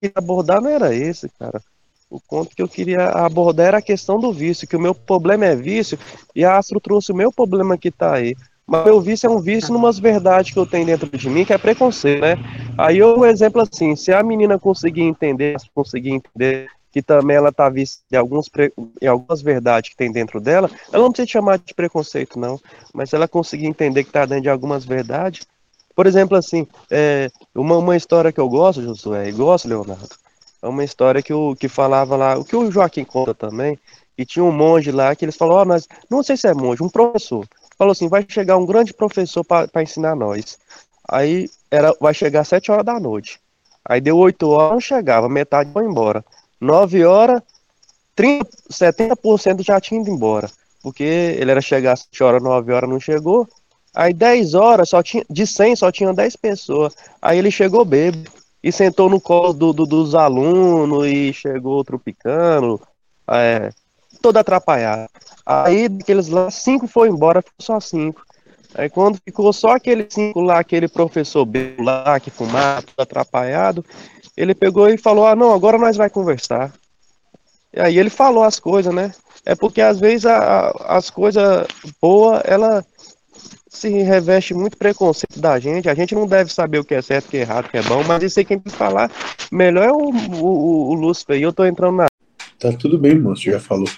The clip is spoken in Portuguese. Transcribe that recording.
queria abordar não era esse, cara. O ponto que eu queria abordar era a questão do vício, que o meu problema é vício, e a Astro trouxe o meu problema que tá aí. Mas meu vício é um vício numas verdades que eu tenho dentro de mim, que é preconceito, né? Aí eu, um exemplo assim, se a menina conseguir entender, conseguir entender que também ela tá vista em, alguns em algumas verdades que tem dentro dela, ela não precisa chamar de preconceito, não. Mas se ela conseguir entender que tá dentro de algumas verdades, por exemplo, assim, é, uma, uma história que eu gosto, Josué, e gosto, Leonardo, é uma história que, o, que falava lá, o que o Joaquim conta também, e tinha um monge lá que eles falaram, oh, nós, não sei se é monge, um professor, falou assim, vai chegar um grande professor para ensinar nós. Aí era, vai chegar às 7 horas da noite. Aí deu 8 horas, não chegava, metade foi embora. 9 horas, 30, 70% já tinha ido embora. Porque ele era chegar às 7 horas, 9 horas não chegou. Aí 10 horas, só tinha, de 100 só tinha 10 pessoas. Aí ele chegou bêbado e sentou no colo do, do, dos alunos e chegou tropicando, é, todo atrapalhado. Aí daqueles lá, cinco foi embora, ficou só cinco. Aí quando ficou só aqueles cinco lá, aquele professor B lá que fumava, todo atrapalhado, ele pegou e falou: Ah, não, agora nós vai conversar. E aí ele falou as coisas, né? É porque às vezes a, a, as coisas boas, ela se reveste muito preconceito da gente. A gente não deve saber o que é certo, o que é errado, o que é bom, mas isso aí quem tem que falar melhor é o, o, o Lúcifer. E eu tô entrando na. Tá tudo bem, moço, já falou.